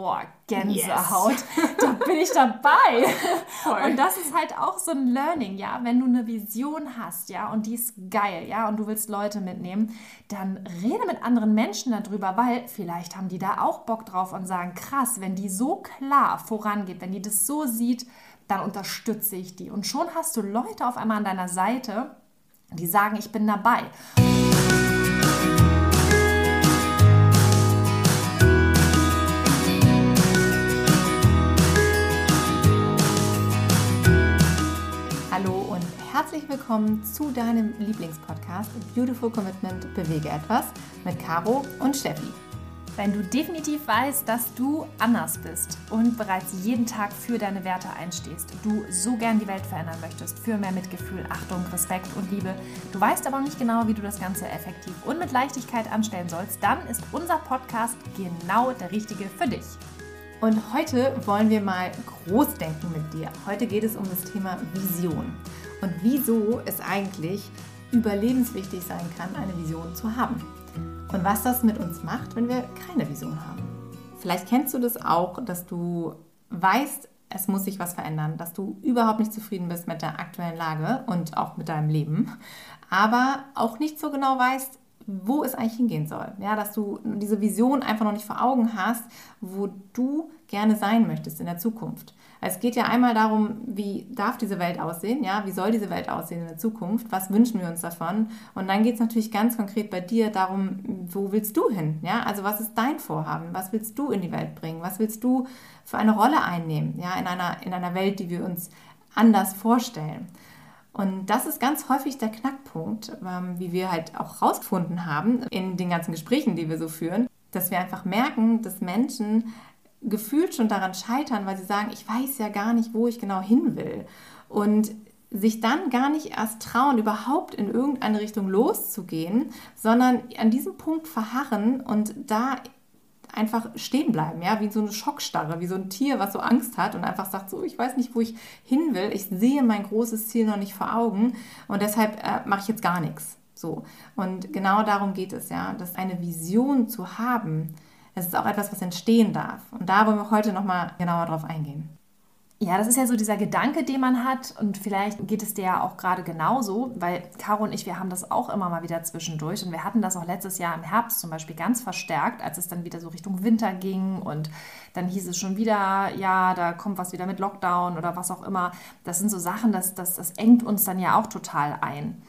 boah, Gänsehaut, yes. da bin ich dabei. Voll. Und das ist halt auch so ein Learning, ja, wenn du eine Vision hast, ja, und die ist geil, ja, und du willst Leute mitnehmen, dann rede mit anderen Menschen darüber, weil vielleicht haben die da auch Bock drauf und sagen, krass, wenn die so klar vorangeht, wenn die das so sieht, dann unterstütze ich die. Und schon hast du Leute auf einmal an deiner Seite, die sagen, ich bin dabei. Herzlich willkommen zu deinem Lieblingspodcast Beautiful Commitment Bewege etwas mit Caro und Steffi. Wenn du definitiv weißt, dass du anders bist und bereits jeden Tag für deine Werte einstehst, du so gern die Welt verändern möchtest, für mehr Mitgefühl, Achtung, Respekt und Liebe, du weißt aber nicht genau, wie du das Ganze effektiv und mit Leichtigkeit anstellen sollst, dann ist unser Podcast genau der richtige für dich. Und heute wollen wir mal groß denken mit dir. Heute geht es um das Thema Vision und wieso es eigentlich überlebenswichtig sein kann, eine Vision zu haben. Und was das mit uns macht, wenn wir keine Vision haben. Vielleicht kennst du das auch, dass du weißt, es muss sich was verändern, dass du überhaupt nicht zufrieden bist mit der aktuellen Lage und auch mit deinem Leben, aber auch nicht so genau weißt, wo es eigentlich hingehen soll. Ja, dass du diese Vision einfach noch nicht vor Augen hast, wo du gerne sein möchtest in der Zukunft. Es geht ja einmal darum, wie darf diese Welt aussehen, ja, wie soll diese Welt aussehen in der Zukunft, was wünschen wir uns davon? Und dann geht es natürlich ganz konkret bei dir darum, wo willst du hin, ja, also was ist dein Vorhaben, was willst du in die Welt bringen, was willst du für eine Rolle einnehmen, ja, in einer, in einer Welt, die wir uns anders vorstellen. Und das ist ganz häufig der Knackpunkt, ähm, wie wir halt auch rausgefunden haben in den ganzen Gesprächen, die wir so führen, dass wir einfach merken, dass Menschen gefühlt schon daran scheitern, weil sie sagen, ich weiß ja gar nicht, wo ich genau hin will. Und sich dann gar nicht erst trauen, überhaupt in irgendeine Richtung loszugehen, sondern an diesem Punkt verharren und da einfach stehen bleiben, ja, wie so eine Schockstarre, wie so ein Tier, was so Angst hat und einfach sagt, so, ich weiß nicht, wo ich hin will, ich sehe mein großes Ziel noch nicht vor Augen und deshalb äh, mache ich jetzt gar nichts. So. Und genau darum geht es, ja, dass eine Vision zu haben, es ist auch etwas, was entstehen darf. Und da wollen wir heute nochmal genauer drauf eingehen. Ja, das ist ja so dieser Gedanke, den man hat und vielleicht geht es dir ja auch gerade genauso, weil Caro und ich, wir haben das auch immer mal wieder zwischendurch und wir hatten das auch letztes Jahr im Herbst zum Beispiel ganz verstärkt, als es dann wieder so Richtung Winter ging und dann hieß es schon wieder, ja, da kommt was wieder mit Lockdown oder was auch immer. Das sind so Sachen, das, das, das engt uns dann ja auch total ein.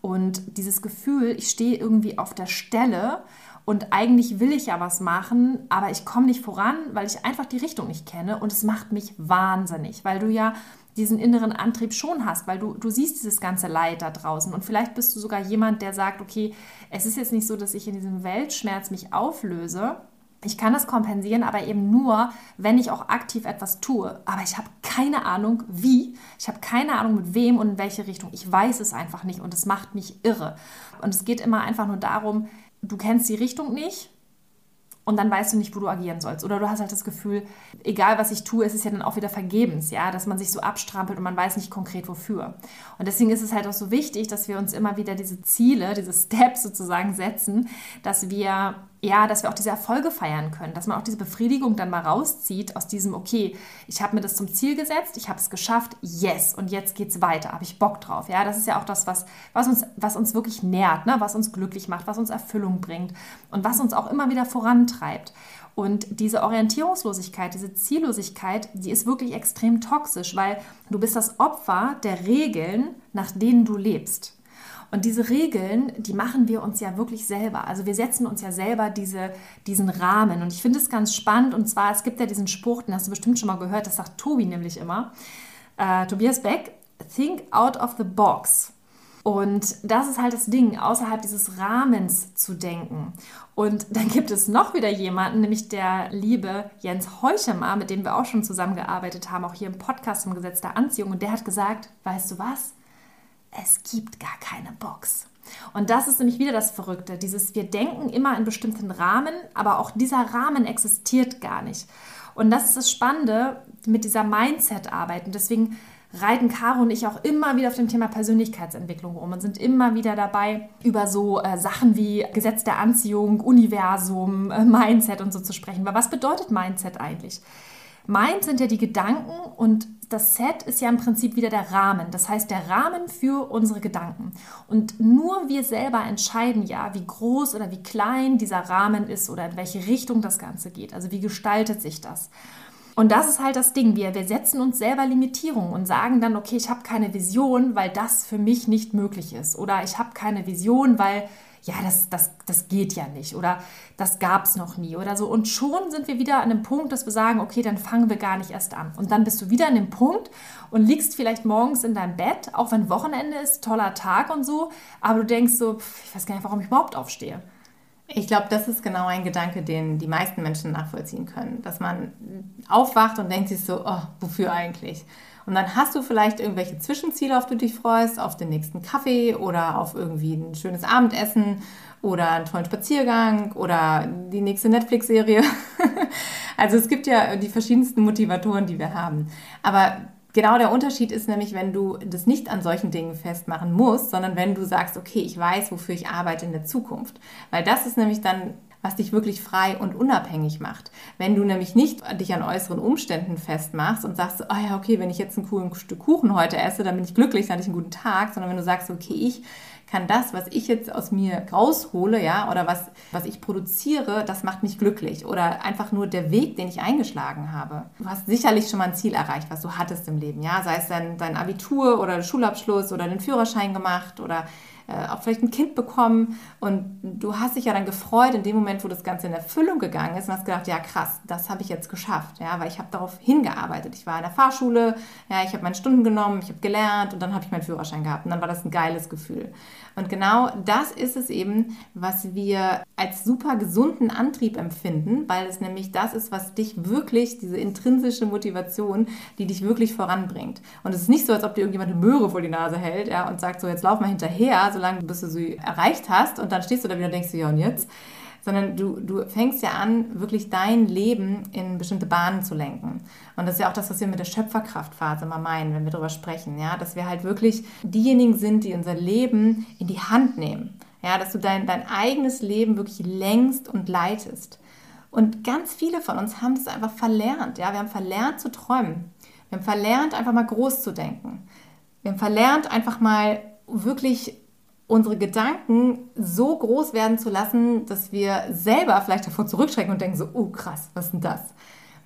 Und dieses Gefühl, ich stehe irgendwie auf der Stelle und eigentlich will ich ja was machen, aber ich komme nicht voran, weil ich einfach die Richtung nicht kenne. Und es macht mich wahnsinnig, weil du ja diesen inneren Antrieb schon hast, weil du, du siehst dieses ganze Leid da draußen. Und vielleicht bist du sogar jemand, der sagt, okay, es ist jetzt nicht so, dass ich in diesem Weltschmerz mich auflöse, ich kann das kompensieren, aber eben nur, wenn ich auch aktiv etwas tue. Aber ich habe keine Ahnung, wie. Ich habe keine Ahnung, mit wem und in welche Richtung. Ich weiß es einfach nicht und es macht mich irre. Und es geht immer einfach nur darum, du kennst die Richtung nicht und dann weißt du nicht, wo du agieren sollst. Oder du hast halt das Gefühl, egal was ich tue, es ist ja dann auch wieder vergebens, ja, dass man sich so abstrampelt und man weiß nicht konkret wofür. Und deswegen ist es halt auch so wichtig, dass wir uns immer wieder diese Ziele, diese Steps sozusagen setzen, dass wir ja, dass wir auch diese Erfolge feiern können, dass man auch diese Befriedigung dann mal rauszieht aus diesem, okay, ich habe mir das zum Ziel gesetzt, ich habe es geschafft, yes, und jetzt geht es weiter, habe ich Bock drauf. Ja, das ist ja auch das, was, was, uns, was uns wirklich nährt, ne? was uns glücklich macht, was uns Erfüllung bringt und was uns auch immer wieder vorantreibt. Und diese Orientierungslosigkeit, diese Ziellosigkeit, die ist wirklich extrem toxisch, weil du bist das Opfer der Regeln, nach denen du lebst. Und diese Regeln, die machen wir uns ja wirklich selber. Also wir setzen uns ja selber diese, diesen Rahmen. Und ich finde es ganz spannend. Und zwar, es gibt ja diesen Spruch, den hast du bestimmt schon mal gehört, das sagt Tobi nämlich immer. Äh, Tobias Beck, think out of the box. Und das ist halt das Ding, außerhalb dieses Rahmens zu denken. Und dann gibt es noch wieder jemanden, nämlich der liebe Jens Heuchemer, mit dem wir auch schon zusammengearbeitet haben, auch hier im Podcast im Gesetz der Anziehung. Und der hat gesagt, weißt du was? Es gibt gar keine Box. Und das ist nämlich wieder das Verrückte, dieses wir denken immer in bestimmten Rahmen, aber auch dieser Rahmen existiert gar nicht. Und das ist das Spannende mit dieser Mindset-Arbeit. Und deswegen reiten Caro und ich auch immer wieder auf dem Thema Persönlichkeitsentwicklung rum und sind immer wieder dabei, über so äh, Sachen wie Gesetz der Anziehung, Universum, äh, Mindset und so zu sprechen. Aber was bedeutet Mindset eigentlich? Mind sind ja die Gedanken und das Set ist ja im Prinzip wieder der Rahmen. Das heißt, der Rahmen für unsere Gedanken. Und nur wir selber entscheiden ja, wie groß oder wie klein dieser Rahmen ist oder in welche Richtung das Ganze geht. Also wie gestaltet sich das. Und das ist halt das Ding. Wir, wir setzen uns selber Limitierungen und sagen dann, okay, ich habe keine Vision, weil das für mich nicht möglich ist. Oder ich habe keine Vision, weil ja, das, das, das geht ja nicht oder das gab es noch nie oder so. Und schon sind wir wieder an dem Punkt, dass wir sagen, okay, dann fangen wir gar nicht erst an. Und dann bist du wieder an dem Punkt und liegst vielleicht morgens in deinem Bett, auch wenn Wochenende ist, toller Tag und so, aber du denkst so, ich weiß gar nicht, warum ich überhaupt aufstehe. Ich glaube, das ist genau ein Gedanke, den die meisten Menschen nachvollziehen können. Dass man aufwacht und denkt sich so, oh, wofür eigentlich? Und dann hast du vielleicht irgendwelche Zwischenziele, auf die du dich freust, auf den nächsten Kaffee oder auf irgendwie ein schönes Abendessen oder einen tollen Spaziergang oder die nächste Netflix-Serie. also es gibt ja die verschiedensten Motivatoren, die wir haben. Aber Genau der Unterschied ist nämlich, wenn du das nicht an solchen Dingen festmachen musst, sondern wenn du sagst, okay, ich weiß, wofür ich arbeite in der Zukunft. Weil das ist nämlich dann was dich wirklich frei und unabhängig macht. Wenn du nämlich nicht dich an äußeren Umständen festmachst und sagst, oh ja, okay, wenn ich jetzt ein cooles Stück Kuchen heute esse, dann bin ich glücklich, dann hatte ich einen guten Tag, sondern wenn du sagst, okay, ich kann das, was ich jetzt aus mir raushole, ja, oder was, was ich produziere, das macht mich glücklich. Oder einfach nur der Weg, den ich eingeschlagen habe. Du hast sicherlich schon mal ein Ziel erreicht, was du hattest im Leben, ja, sei es dein, dein Abitur oder Schulabschluss oder den Führerschein gemacht oder äh, auch vielleicht ein Kind bekommen und du hast dich ja dann gefreut in dem Moment, wo das Ganze in Erfüllung gegangen ist und hast gedacht, ja krass, das habe ich jetzt geschafft, ja, weil ich habe darauf hingearbeitet. Ich war in der Fahrschule, ja, ich habe meine Stunden genommen, ich habe gelernt und dann habe ich meinen Führerschein gehabt und dann war das ein geiles Gefühl. Und genau das ist es eben, was wir als super gesunden Antrieb empfinden, weil es nämlich das ist, was dich wirklich, diese intrinsische Motivation, die dich wirklich voranbringt. Und es ist nicht so, als ob dir irgendjemand eine Möhre vor die Nase hält ja, und sagt so, jetzt lauf mal hinterher, solange bis du sie erreicht hast und dann stehst du da wieder und denkst du, ja und jetzt? sondern du, du fängst ja an, wirklich dein Leben in bestimmte Bahnen zu lenken. Und das ist ja auch das, was wir mit der Schöpferkraftphase mal meinen, wenn wir darüber sprechen, ja, dass wir halt wirklich diejenigen sind, die unser Leben in die Hand nehmen. Ja, dass du dein, dein eigenes Leben wirklich längst und leitest. Und ganz viele von uns haben das einfach verlernt. Ja, wir haben verlernt zu träumen. Wir haben verlernt, einfach mal groß zu denken. Wir haben verlernt, einfach mal wirklich unsere Gedanken so groß werden zu lassen, dass wir selber vielleicht davor zurückschrecken und denken so, oh krass, was ist denn das?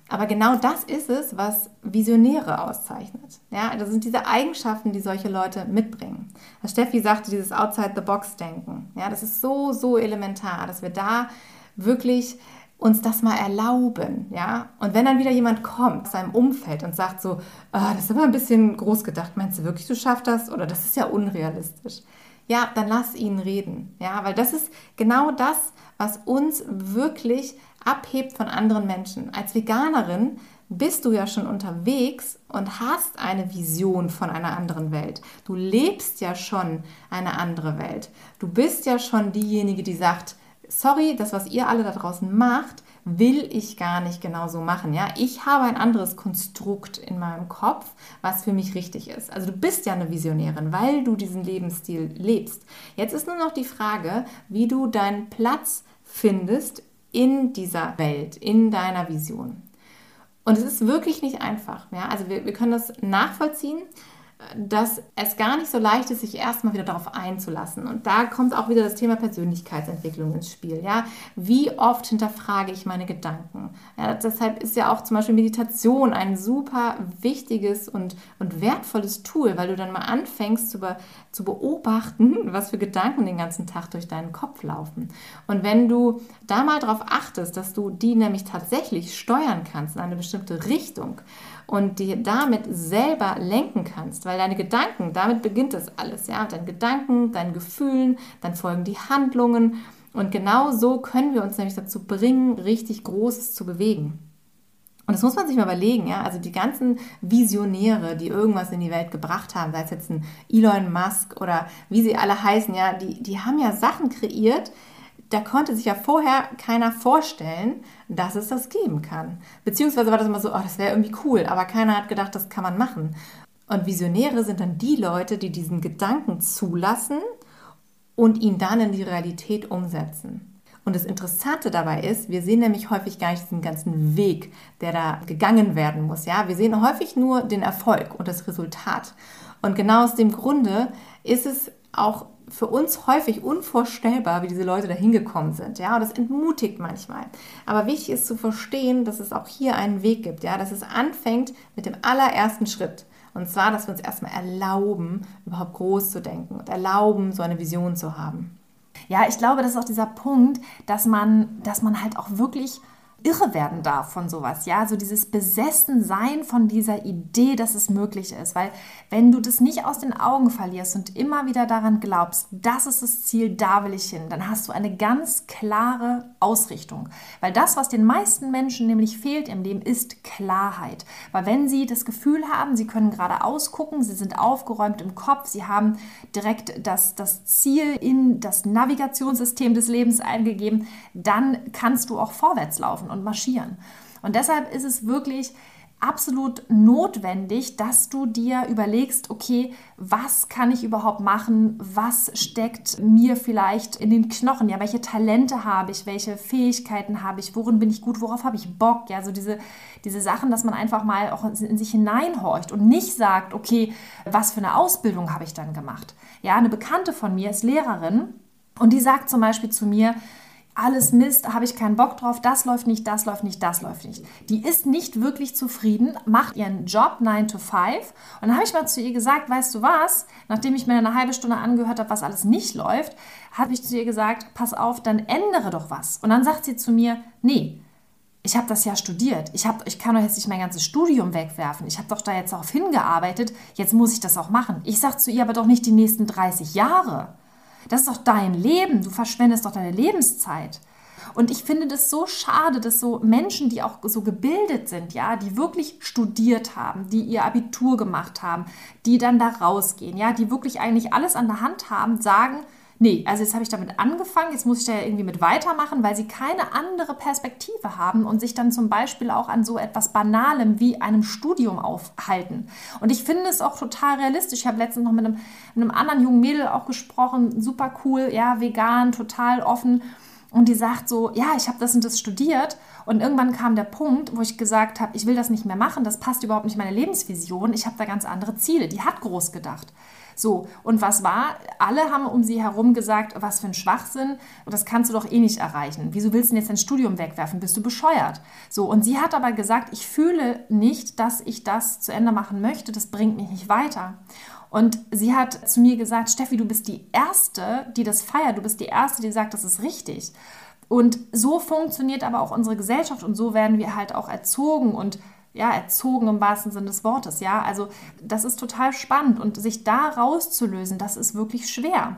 Aber genau das ist es, was Visionäre auszeichnet. Ja, das sind diese Eigenschaften, die solche Leute mitbringen. Was Steffi sagte, dieses Outside-the-Box-Denken. Ja, das ist so, so elementar, dass wir da wirklich uns das mal erlauben, ja. Und wenn dann wieder jemand kommt aus seinem Umfeld und sagt so, oh, das ist aber ein bisschen groß gedacht, meinst du wirklich, du schaffst das? Oder das ist ja unrealistisch ja, dann lass ihn reden. Ja, weil das ist genau das, was uns wirklich abhebt von anderen Menschen. Als Veganerin bist du ja schon unterwegs und hast eine Vision von einer anderen Welt. Du lebst ja schon eine andere Welt. Du bist ja schon diejenige, die sagt, sorry, das, was ihr alle da draußen macht, will ich gar nicht genau so machen. Ja, ich habe ein anderes Konstrukt in meinem Kopf, was für mich richtig ist. Also du bist ja eine Visionärin, weil du diesen Lebensstil lebst. Jetzt ist nur noch die Frage, wie du deinen Platz findest in dieser Welt, in deiner Vision. Und es ist wirklich nicht einfach. Ja? Also wir, wir können das nachvollziehen dass es gar nicht so leicht ist, sich erstmal wieder darauf einzulassen. Und da kommt auch wieder das Thema Persönlichkeitsentwicklung ins Spiel. Ja? Wie oft hinterfrage ich meine Gedanken? Ja, deshalb ist ja auch zum Beispiel Meditation ein super wichtiges und, und wertvolles Tool, weil du dann mal anfängst zu, be, zu beobachten, was für Gedanken den ganzen Tag durch deinen Kopf laufen. Und wenn du da mal darauf achtest, dass du die nämlich tatsächlich steuern kannst in eine bestimmte Richtung, und die damit selber lenken kannst, weil deine Gedanken, damit beginnt das alles, ja, deine Gedanken, deine Gefühlen, dann folgen die Handlungen und genau so können wir uns nämlich dazu bringen, richtig Großes zu bewegen. Und das muss man sich mal überlegen, ja. Also die ganzen Visionäre, die irgendwas in die Welt gebracht haben, sei es jetzt ein Elon Musk oder wie sie alle heißen, ja, die, die haben ja Sachen kreiert, da konnte sich ja vorher keiner vorstellen, dass es das geben kann. Beziehungsweise war das immer so, oh, das wäre irgendwie cool, aber keiner hat gedacht, das kann man machen. Und Visionäre sind dann die Leute, die diesen Gedanken zulassen und ihn dann in die Realität umsetzen. Und das Interessante dabei ist, wir sehen nämlich häufig gar nicht diesen ganzen Weg, der da gegangen werden muss. Ja, wir sehen häufig nur den Erfolg und das Resultat. Und genau aus dem Grunde ist es auch für uns häufig unvorstellbar, wie diese Leute da hingekommen sind. Ja, und das entmutigt manchmal. Aber wichtig ist zu verstehen, dass es auch hier einen Weg gibt. Ja, dass es anfängt mit dem allerersten Schritt. Und zwar, dass wir uns erstmal erlauben, überhaupt groß zu denken und erlauben, so eine Vision zu haben. Ja, ich glaube, das ist auch dieser Punkt, dass man, dass man halt auch wirklich irre werden darf von sowas, ja, so dieses Besessensein von dieser Idee, dass es möglich ist, weil wenn du das nicht aus den Augen verlierst und immer wieder daran glaubst, das ist das Ziel, da will ich hin, dann hast du eine ganz klare Ausrichtung, weil das, was den meisten Menschen nämlich fehlt im Leben, ist Klarheit, weil wenn sie das Gefühl haben, sie können geradeaus gucken, sie sind aufgeräumt im Kopf, sie haben direkt das, das Ziel in das Navigationssystem des Lebens eingegeben, dann kannst du auch vorwärts laufen und marschieren. Und deshalb ist es wirklich absolut notwendig, dass du dir überlegst, okay, was kann ich überhaupt machen? Was steckt mir vielleicht in den Knochen? Ja, welche Talente habe ich? Welche Fähigkeiten habe ich? Worin bin ich gut? Worauf habe ich Bock? Ja, so diese, diese Sachen, dass man einfach mal auch in sich hineinhorcht und nicht sagt, okay, was für eine Ausbildung habe ich dann gemacht? Ja, eine Bekannte von mir ist Lehrerin und die sagt zum Beispiel zu mir, alles Mist, habe ich keinen Bock drauf, das läuft nicht, das läuft nicht, das läuft nicht. Die ist nicht wirklich zufrieden, macht ihren Job 9 to 5 und dann habe ich mal zu ihr gesagt, weißt du was, nachdem ich mir eine halbe Stunde angehört habe, was alles nicht läuft, habe ich zu ihr gesagt, pass auf, dann ändere doch was. Und dann sagt sie zu mir, nee, ich habe das ja studiert. Ich, hab, ich kann doch jetzt nicht mein ganzes Studium wegwerfen. Ich habe doch da jetzt darauf hingearbeitet. Jetzt muss ich das auch machen. Ich sage zu ihr aber doch nicht die nächsten 30 Jahre. Das ist doch dein Leben. Du verschwendest doch deine Lebenszeit. Und ich finde das so schade, dass so Menschen, die auch so gebildet sind, ja, die wirklich studiert haben, die ihr Abitur gemacht haben, die dann da rausgehen, ja, die wirklich eigentlich alles an der Hand haben, sagen, nee, also jetzt habe ich damit angefangen, jetzt muss ich da irgendwie mit weitermachen, weil sie keine andere Perspektive haben und sich dann zum Beispiel auch an so etwas Banalem wie einem Studium aufhalten. Und ich finde es auch total realistisch. Ich habe letztens noch mit einem, mit einem anderen jungen Mädel auch gesprochen, super cool, ja, vegan, total offen. Und die sagt so, ja, ich habe das und das studiert. Und irgendwann kam der Punkt, wo ich gesagt habe, ich will das nicht mehr machen, das passt überhaupt nicht meine Lebensvision, ich habe da ganz andere Ziele. Die hat groß gedacht. So, und was war? Alle haben um sie herum gesagt, was für ein Schwachsinn, das kannst du doch eh nicht erreichen. Wieso willst du denn jetzt dein Studium wegwerfen? Bist du bescheuert? So, und sie hat aber gesagt, ich fühle nicht, dass ich das zu Ende machen möchte, das bringt mich nicht weiter. Und sie hat zu mir gesagt, Steffi, du bist die Erste, die das feiert, du bist die Erste, die sagt, das ist richtig. Und so funktioniert aber auch unsere Gesellschaft und so werden wir halt auch erzogen und ja, erzogen im wahrsten Sinne des Wortes, ja. Also das ist total spannend und sich da rauszulösen, das ist wirklich schwer.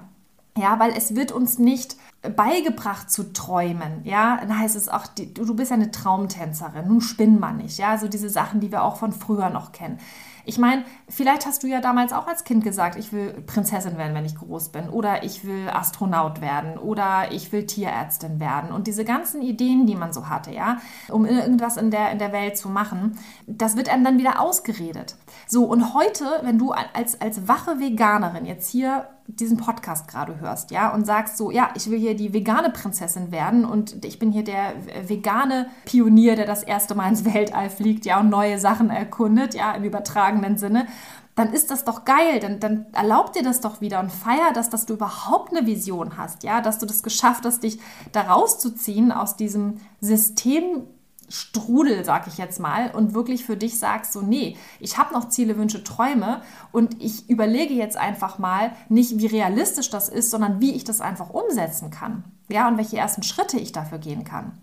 Ja, weil es wird uns nicht beigebracht zu träumen. Ja, dann heißt es auch, du, du bist ja eine Traumtänzerin, nun spinn man nicht. Ja, so diese Sachen, die wir auch von früher noch kennen. Ich meine, vielleicht hast du ja damals auch als Kind gesagt, ich will Prinzessin werden, wenn ich groß bin, oder ich will Astronaut werden, oder ich will Tierärztin werden. Und diese ganzen Ideen, die man so hatte, ja, um irgendwas in der, in der Welt zu machen, das wird einem dann wieder ausgeredet. So, und heute, wenn du als, als wache Veganerin jetzt hier diesen Podcast gerade hörst, ja, und sagst so, ja, ich will hier die vegane Prinzessin werden und ich bin hier der vegane Pionier, der das erste Mal ins Weltall fliegt, ja, und neue Sachen erkundet, ja, im übertragenen Sinne, dann ist das doch geil, dann, dann erlaub dir das doch wieder und feier das, dass du überhaupt eine Vision hast, ja, dass du das geschafft hast, dich da rauszuziehen aus diesem System Strudel, sag ich jetzt mal, und wirklich für dich sagst, so, nee, ich habe noch Ziele, Wünsche, Träume und ich überlege jetzt einfach mal nicht, wie realistisch das ist, sondern wie ich das einfach umsetzen kann. Ja, und welche ersten Schritte ich dafür gehen kann.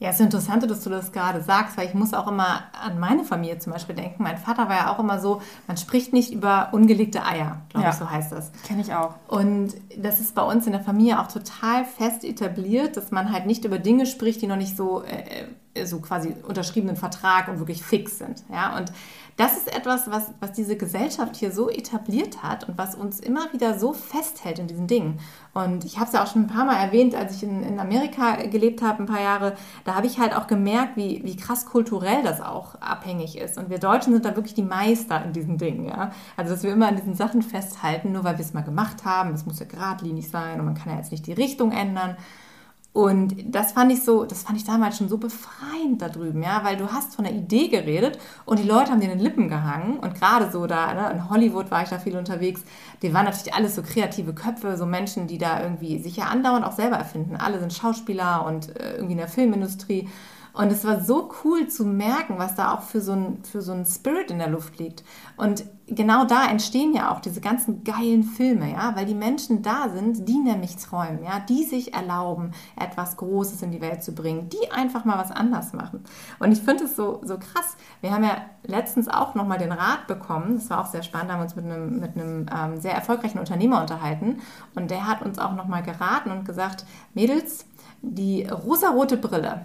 Ja, es ist interessant, dass du das gerade sagst, weil ich muss auch immer an meine Familie zum Beispiel denken. Mein Vater war ja auch immer so, man spricht nicht über ungelegte Eier, glaube ja. ich, so heißt das. Kenne ich auch. Und das ist bei uns in der Familie auch total fest etabliert, dass man halt nicht über Dinge spricht, die noch nicht so äh, so quasi unterschriebenen Vertrag und wirklich fix sind. Ja? Und das ist etwas, was, was diese Gesellschaft hier so etabliert hat und was uns immer wieder so festhält in diesen Dingen. Und ich habe es ja auch schon ein paar Mal erwähnt, als ich in, in Amerika gelebt habe, ein paar Jahre, da habe ich halt auch gemerkt, wie, wie krass kulturell das auch abhängig ist. Und wir Deutschen sind da wirklich die Meister in diesen Dingen. Ja? Also, dass wir immer an diesen Sachen festhalten, nur weil wir es mal gemacht haben. Es muss ja geradlinig sein und man kann ja jetzt nicht die Richtung ändern. Und das fand ich so, das fand ich damals schon so befreiend da drüben, ja, weil du hast von der Idee geredet und die Leute haben dir in den Lippen gehangen und gerade so da, ne, in Hollywood war ich da viel unterwegs, die waren natürlich alles so kreative Köpfe, so Menschen, die da irgendwie sich ja andauernd auch selber erfinden. Alle sind Schauspieler und äh, irgendwie in der Filmindustrie und es war so cool zu merken, was da auch für so, ein, für so ein Spirit in der Luft liegt. Und genau da entstehen ja auch diese ganzen geilen Filme, ja, weil die Menschen da sind, die nämlich träumen, ja, die sich erlauben, etwas Großes in die Welt zu bringen, die einfach mal was anders machen. Und ich finde es so, so krass. Wir haben ja letztens auch nochmal den Rat bekommen, das war auch sehr spannend, haben uns mit einem, mit einem ähm, sehr erfolgreichen Unternehmer unterhalten und der hat uns auch nochmal geraten und gesagt, Mädels, die rosarote Brille,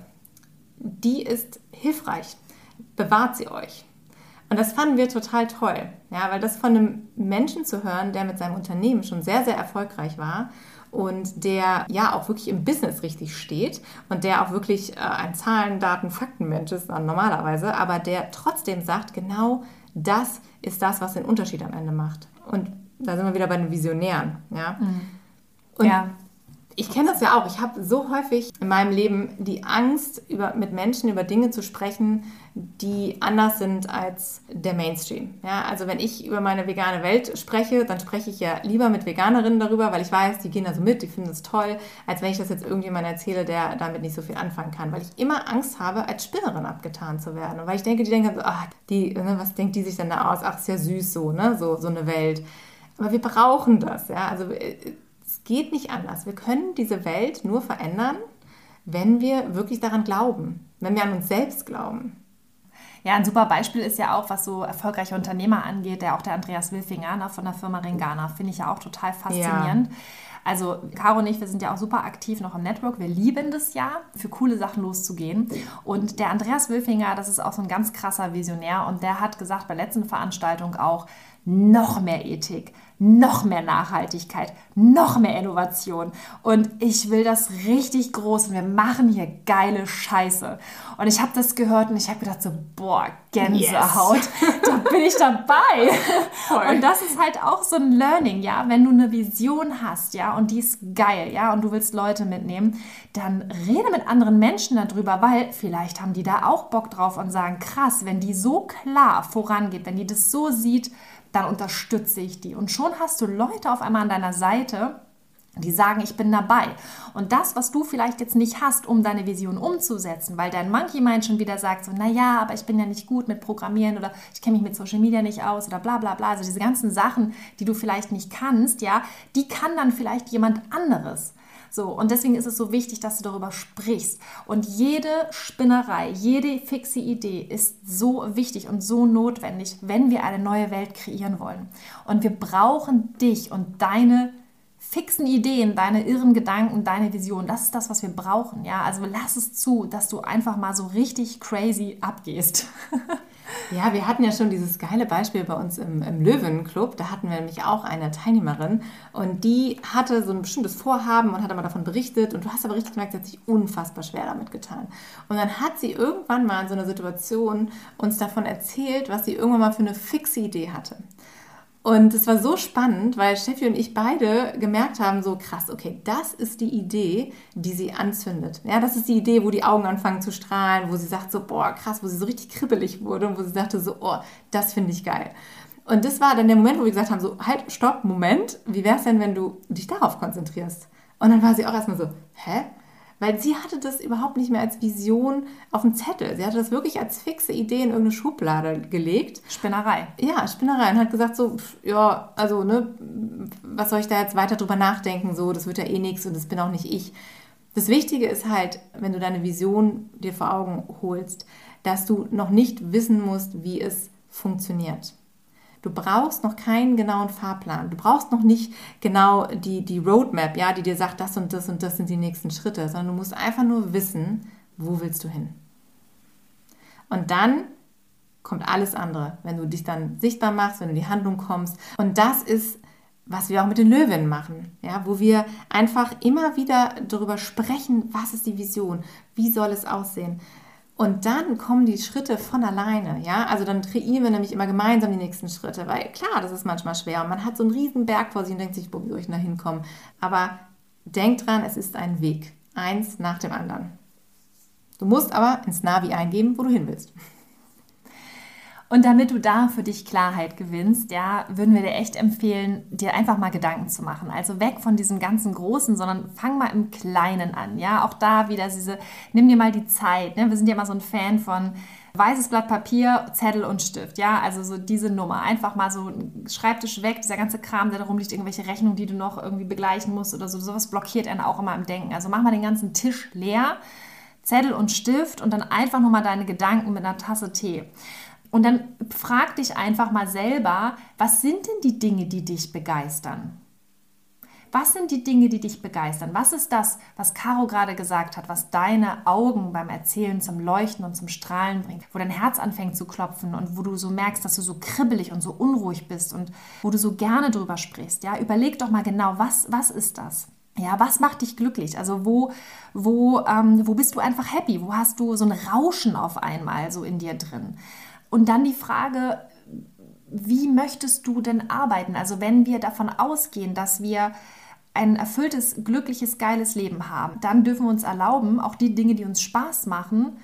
die ist hilfreich. Bewahrt sie euch. Und das fanden wir total toll, ja, weil das von einem Menschen zu hören, der mit seinem Unternehmen schon sehr, sehr erfolgreich war und der ja auch wirklich im Business richtig steht und der auch wirklich äh, ein Zahlen, Daten, Faktenmensch ist dann normalerweise, aber der trotzdem sagt, genau das ist das, was den Unterschied am Ende macht. Und da sind wir wieder bei den Visionären, ja. Mhm. Und ja ich kenne das ja auch. Ich habe so häufig in meinem Leben die Angst, über, mit Menschen über Dinge zu sprechen, die anders sind als der Mainstream. Ja, also wenn ich über meine vegane Welt spreche, dann spreche ich ja lieber mit Veganerinnen darüber, weil ich weiß, die gehen da so mit, die finden es toll, als wenn ich das jetzt irgendjemand erzähle, der damit nicht so viel anfangen kann. Weil ich immer Angst habe, als Spinnerin abgetan zu werden. Und weil ich denke, die denken so, ach, die, ne, was denkt die sich denn da aus? Ach, ist ja süß so, ne? So, so eine Welt. Aber wir brauchen das, ja. Also geht nicht anders. Wir können diese Welt nur verändern, wenn wir wirklich daran glauben, wenn wir an uns selbst glauben. Ja, ein super Beispiel ist ja auch, was so erfolgreiche Unternehmer angeht, der auch der Andreas Wilfinger ne, von der Firma Ringana, finde ich ja auch total faszinierend. Ja. Also Caro und ich, wir sind ja auch super aktiv noch im Network. Wir lieben das ja, für coole Sachen loszugehen. Und der Andreas Wilfinger, das ist auch so ein ganz krasser Visionär und der hat gesagt bei letzten Veranstaltung auch, noch mehr Ethik, noch mehr Nachhaltigkeit, noch mehr Innovation. Und ich will das richtig groß und wir machen hier geile Scheiße. Und ich habe das gehört und ich habe gedacht so, boah, Gänsehaut, yes. da bin ich dabei. Voll. Und das ist halt auch so ein Learning, ja, wenn du eine Vision hast, ja, und die ist geil, ja, und du willst Leute mitnehmen, dann rede mit anderen Menschen darüber, weil vielleicht haben die da auch Bock drauf und sagen, krass, wenn die so klar vorangeht, wenn die das so sieht, dann unterstütze ich die. Und schon hast du Leute auf einmal an deiner Seite, die sagen, ich bin dabei. Und das, was du vielleicht jetzt nicht hast, um deine Vision umzusetzen, weil dein Monkey Mind schon wieder sagt, so, naja, aber ich bin ja nicht gut mit Programmieren oder ich kenne mich mit Social Media nicht aus oder bla bla bla. Also diese ganzen Sachen, die du vielleicht nicht kannst, ja, die kann dann vielleicht jemand anderes. So, und deswegen ist es so wichtig, dass du darüber sprichst. Und jede Spinnerei, jede fixe Idee ist so wichtig und so notwendig, wenn wir eine neue Welt kreieren wollen. Und wir brauchen dich und deine fixen Ideen, deine irren Gedanken, deine Vision, das ist das, was wir brauchen. Ja, also lass es zu, dass du einfach mal so richtig crazy abgehst. Ja, wir hatten ja schon dieses geile Beispiel bei uns im, im Löwenclub. Da hatten wir nämlich auch eine Teilnehmerin und die hatte so ein bestimmtes Vorhaben und hat aber davon berichtet. Und du hast aber richtig gemerkt, sie hat sich unfassbar schwer damit getan. Und dann hat sie irgendwann mal in so einer Situation uns davon erzählt, was sie irgendwann mal für eine fixe Idee hatte. Und es war so spannend, weil Steffi und ich beide gemerkt haben, so krass, okay, das ist die Idee, die sie anzündet. Ja, das ist die Idee, wo die Augen anfangen zu strahlen, wo sie sagt so, boah, krass, wo sie so richtig kribbelig wurde und wo sie sagte so, oh, das finde ich geil. Und das war dann der Moment, wo wir gesagt haben, so, halt, stopp, Moment, wie wäre es denn, wenn du dich darauf konzentrierst? Und dann war sie auch erstmal so, hä? Weil sie hatte das überhaupt nicht mehr als Vision auf dem Zettel. Sie hatte das wirklich als fixe Idee in irgendeine Schublade gelegt. Spinnerei. Ja, Spinnerei. Und hat gesagt so, ja, also, ne, was soll ich da jetzt weiter drüber nachdenken? So, das wird ja eh nichts und das bin auch nicht ich. Das Wichtige ist halt, wenn du deine Vision dir vor Augen holst, dass du noch nicht wissen musst, wie es funktioniert. Du brauchst noch keinen genauen Fahrplan. Du brauchst noch nicht genau die, die Roadmap, ja, die dir sagt, das und das und das sind die nächsten Schritte, sondern du musst einfach nur wissen, wo willst du hin. Und dann kommt alles andere, wenn du dich dann sichtbar machst, wenn du in die Handlung kommst. Und das ist, was wir auch mit den Löwen machen, ja, wo wir einfach immer wieder darüber sprechen, was ist die Vision, wie soll es aussehen. Und dann kommen die Schritte von alleine, ja. Also dann kreieren wir nämlich immer gemeinsam die nächsten Schritte, weil klar, das ist manchmal schwer und man hat so einen riesen Berg vor sich und denkt sich, wo wir euch da hinkommen. Aber denk dran, es ist ein Weg, eins nach dem anderen. Du musst aber ins Navi eingeben, wo du hin willst. Und damit du da für dich Klarheit gewinnst, ja, würden wir dir echt empfehlen, dir einfach mal Gedanken zu machen. Also weg von diesem ganzen Großen, sondern fang mal im Kleinen an. Ja, auch da wieder diese, nimm dir mal die Zeit. Ne? Wir sind ja immer so ein Fan von weißes Blatt Papier, Zettel und Stift. Ja, also so diese Nummer. Einfach mal so Schreibtisch weg, dieser ganze Kram, der darum liegt, irgendwelche Rechnungen, die du noch irgendwie begleichen musst oder so. Sowas blockiert einen auch immer im Denken. Also mach mal den ganzen Tisch leer. Zettel und Stift und dann einfach nur mal deine Gedanken mit einer Tasse Tee. Und dann frag dich einfach mal selber, was sind denn die Dinge, die dich begeistern? Was sind die Dinge, die dich begeistern? Was ist das, was Caro gerade gesagt hat, was deine Augen beim Erzählen zum Leuchten und zum Strahlen bringt, wo dein Herz anfängt zu klopfen und wo du so merkst, dass du so kribbelig und so unruhig bist und wo du so gerne drüber sprichst? Ja, überleg doch mal genau, was, was ist das? Ja, was macht dich glücklich? Also wo, wo, ähm, wo bist du einfach happy? Wo hast du so ein Rauschen auf einmal so in dir drin? Und dann die Frage, wie möchtest du denn arbeiten? Also wenn wir davon ausgehen, dass wir ein erfülltes, glückliches, geiles Leben haben, dann dürfen wir uns erlauben, auch die Dinge, die uns Spaß machen,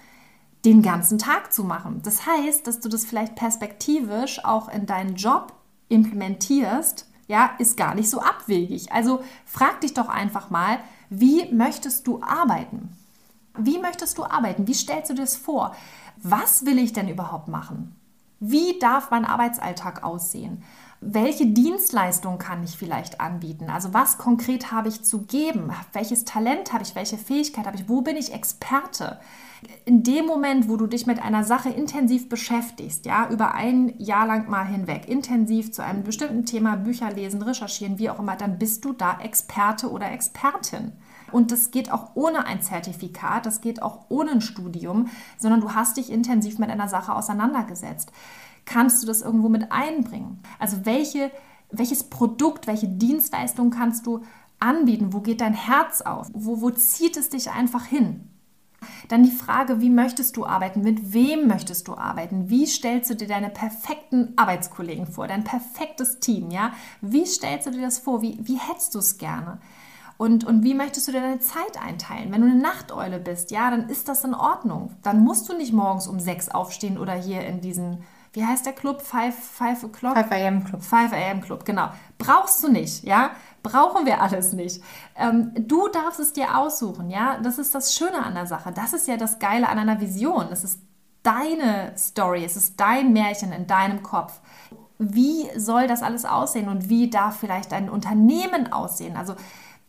den ganzen Tag zu machen. Das heißt, dass du das vielleicht perspektivisch auch in deinen Job implementierst, ja, ist gar nicht so abwegig. Also frag dich doch einfach mal, wie möchtest du arbeiten? Wie möchtest du arbeiten? Wie stellst du dir das vor? was will ich denn überhaupt machen? Wie darf mein Arbeitsalltag aussehen? Welche Dienstleistung kann ich vielleicht anbieten? Also was konkret habe ich zu geben? Welches Talent habe ich? Welche Fähigkeit habe ich? Wo bin ich Experte? In dem Moment, wo du dich mit einer Sache intensiv beschäftigst, ja, über ein Jahr lang mal hinweg, intensiv zu einem bestimmten Thema Bücher lesen, recherchieren, wie auch immer, dann bist du da Experte oder Expertin. Und das geht auch ohne ein Zertifikat, das geht auch ohne ein Studium, sondern du hast dich intensiv mit einer Sache auseinandergesetzt. Kannst du das irgendwo mit einbringen? Also welche, welches Produkt, welche Dienstleistung kannst du anbieten? Wo geht dein Herz auf? Wo, wo zieht es dich einfach hin? Dann die Frage, wie möchtest du arbeiten? Mit wem möchtest du arbeiten? Wie stellst du dir deine perfekten Arbeitskollegen vor? Dein perfektes Team, ja? Wie stellst du dir das vor? Wie, wie hättest du es gerne? Und, und wie möchtest du dir deine Zeit einteilen? Wenn du eine Nachteule bist, ja, dann ist das in Ordnung. Dann musst du nicht morgens um sechs aufstehen oder hier in diesen, wie heißt der Club? Five, five o'clock? 5 a.m. Club. 5 a.m. Club, genau. Brauchst du nicht, ja? Brauchen wir alles nicht. Ähm, du darfst es dir aussuchen, ja? Das ist das Schöne an der Sache. Das ist ja das Geile an einer Vision. Es ist deine Story, es ist dein Märchen in deinem Kopf. Wie soll das alles aussehen und wie darf vielleicht dein Unternehmen aussehen? Also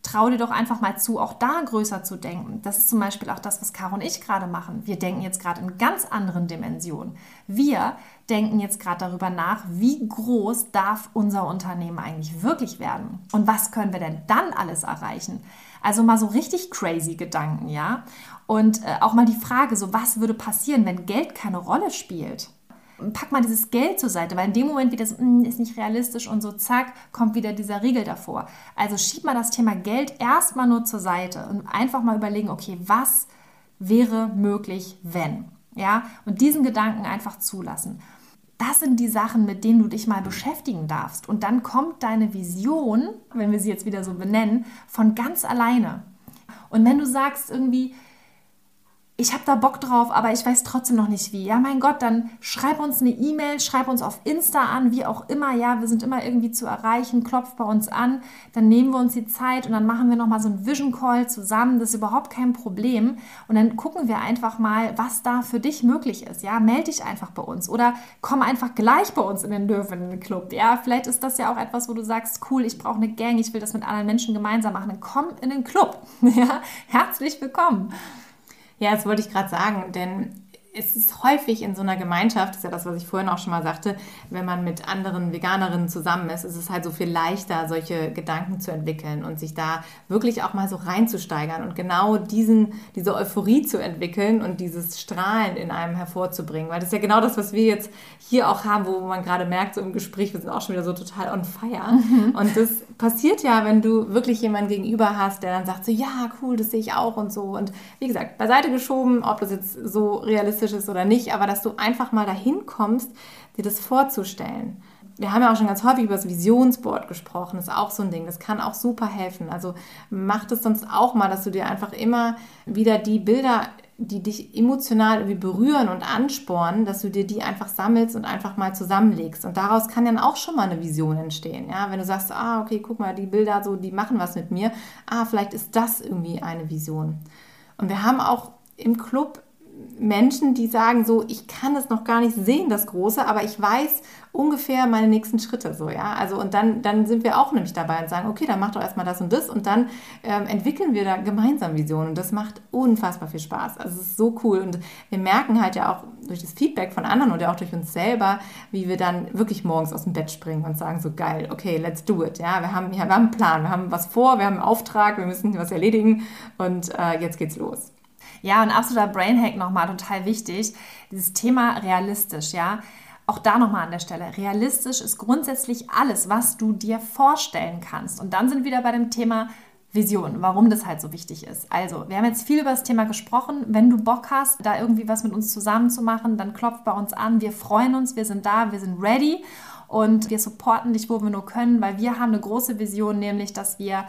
trau dir doch einfach mal zu, auch da größer zu denken. Das ist zum Beispiel auch das, was Caro und ich gerade machen. Wir denken jetzt gerade in ganz anderen Dimensionen. Wir denken jetzt gerade darüber nach, wie groß darf unser Unternehmen eigentlich wirklich werden? Und was können wir denn dann alles erreichen? Also mal so richtig crazy Gedanken, ja? Und äh, auch mal die Frage, so was würde passieren, wenn Geld keine Rolle spielt? Pack mal dieses Geld zur Seite, weil in dem Moment, wie das mm, ist nicht realistisch und so, zack, kommt wieder dieser Riegel davor. Also schieb mal das Thema Geld erstmal nur zur Seite und einfach mal überlegen, okay, was wäre möglich, wenn? Ja, und diesen Gedanken einfach zulassen. Das sind die Sachen, mit denen du dich mal beschäftigen darfst. Und dann kommt deine Vision, wenn wir sie jetzt wieder so benennen, von ganz alleine. Und wenn du sagst irgendwie, ich habe da Bock drauf, aber ich weiß trotzdem noch nicht wie. Ja, mein Gott, dann schreib uns eine E-Mail, schreib uns auf Insta an, wie auch immer. Ja, wir sind immer irgendwie zu erreichen. Klopf bei uns an, dann nehmen wir uns die Zeit und dann machen wir nochmal so einen Vision Call zusammen. Das ist überhaupt kein Problem. Und dann gucken wir einfach mal, was da für dich möglich ist. Ja, melde dich einfach bei uns oder komm einfach gleich bei uns in den Löwen Club. Ja, vielleicht ist das ja auch etwas, wo du sagst, cool, ich brauche eine Gang, ich will das mit anderen Menschen gemeinsam machen. Dann komm in den Club. Ja, herzlich willkommen. Ja, das wollte ich gerade sagen, denn es ist häufig in so einer Gemeinschaft, das ist ja das, was ich vorhin auch schon mal sagte, wenn man mit anderen Veganerinnen zusammen ist, ist es halt so viel leichter, solche Gedanken zu entwickeln und sich da wirklich auch mal so reinzusteigern und genau diesen, diese Euphorie zu entwickeln und dieses Strahlen in einem hervorzubringen. Weil das ist ja genau das, was wir jetzt hier auch haben, wo man gerade merkt, so im Gespräch, wir sind auch schon wieder so total on fire. Mhm. Und das passiert ja, wenn du wirklich jemanden gegenüber hast, der dann sagt so, ja, cool, das sehe ich auch und so. Und wie gesagt, beiseite geschoben, ob das jetzt so realistisch ist oder nicht, aber dass du einfach mal dahin kommst, dir das vorzustellen. Wir haben ja auch schon ganz häufig über das Visionsboard gesprochen, das ist auch so ein Ding, das kann auch super helfen. Also mach das sonst auch mal, dass du dir einfach immer wieder die Bilder die dich emotional irgendwie berühren und anspornen, dass du dir die einfach sammelst und einfach mal zusammenlegst. Und daraus kann dann auch schon mal eine Vision entstehen. Ja, wenn du sagst, ah, okay, guck mal, die Bilder so, die machen was mit mir. Ah, vielleicht ist das irgendwie eine Vision. Und wir haben auch im Club Menschen, die sagen so, ich kann es noch gar nicht sehen, das Große, aber ich weiß ungefähr meine nächsten Schritte so, ja. Also und dann, dann sind wir auch nämlich dabei und sagen, okay, dann mach doch erstmal das und das und dann ähm, entwickeln wir da gemeinsam Visionen und das macht unfassbar viel Spaß. Also es ist so cool und wir merken halt ja auch durch das Feedback von anderen oder auch durch uns selber, wie wir dann wirklich morgens aus dem Bett springen und sagen so geil, okay, let's do it, ja. Wir haben, ja, wir haben einen Plan, wir haben was vor, wir haben einen Auftrag, wir müssen was erledigen und äh, jetzt geht's los. Ja, und absoluter Brainhack nochmal, total wichtig. Dieses Thema realistisch, ja. Auch da nochmal an der Stelle. Realistisch ist grundsätzlich alles, was du dir vorstellen kannst. Und dann sind wir wieder bei dem Thema Vision, warum das halt so wichtig ist. Also, wir haben jetzt viel über das Thema gesprochen. Wenn du Bock hast, da irgendwie was mit uns zusammen zu machen, dann klopf bei uns an. Wir freuen uns, wir sind da, wir sind ready und wir supporten dich, wo wir nur können, weil wir haben eine große Vision, nämlich, dass wir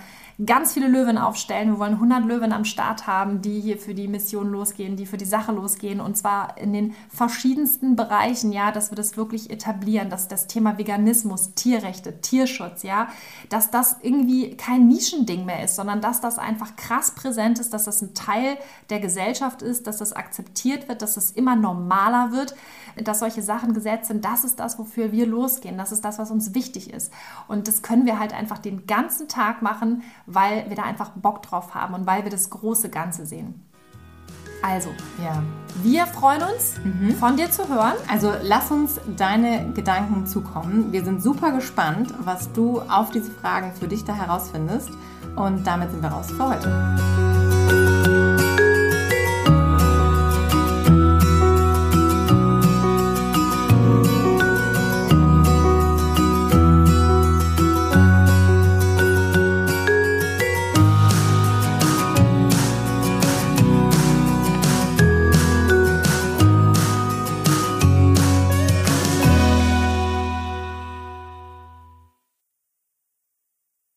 ganz viele Löwen aufstellen. Wir wollen 100 Löwen am Start haben, die hier für die Mission losgehen, die für die Sache losgehen und zwar in den verschiedensten Bereichen, ja, dass wir das wirklich etablieren, dass das Thema Veganismus, Tierrechte, Tierschutz, ja, dass das irgendwie kein Nischending mehr ist, sondern dass das einfach krass präsent ist, dass das ein Teil der Gesellschaft ist, dass das akzeptiert wird, dass das immer normaler wird, dass solche Sachen gesetzt sind. Das ist das, wofür wir losgehen. Das ist das, was uns wichtig ist. Und das können wir halt einfach den ganzen Tag machen, weil wir da einfach Bock drauf haben und weil wir das große Ganze sehen. Also, ja. wir freuen uns, mhm. von dir zu hören. Also lass uns deine Gedanken zukommen. Wir sind super gespannt, was du auf diese Fragen für dich da herausfindest. Und damit sind wir raus für heute.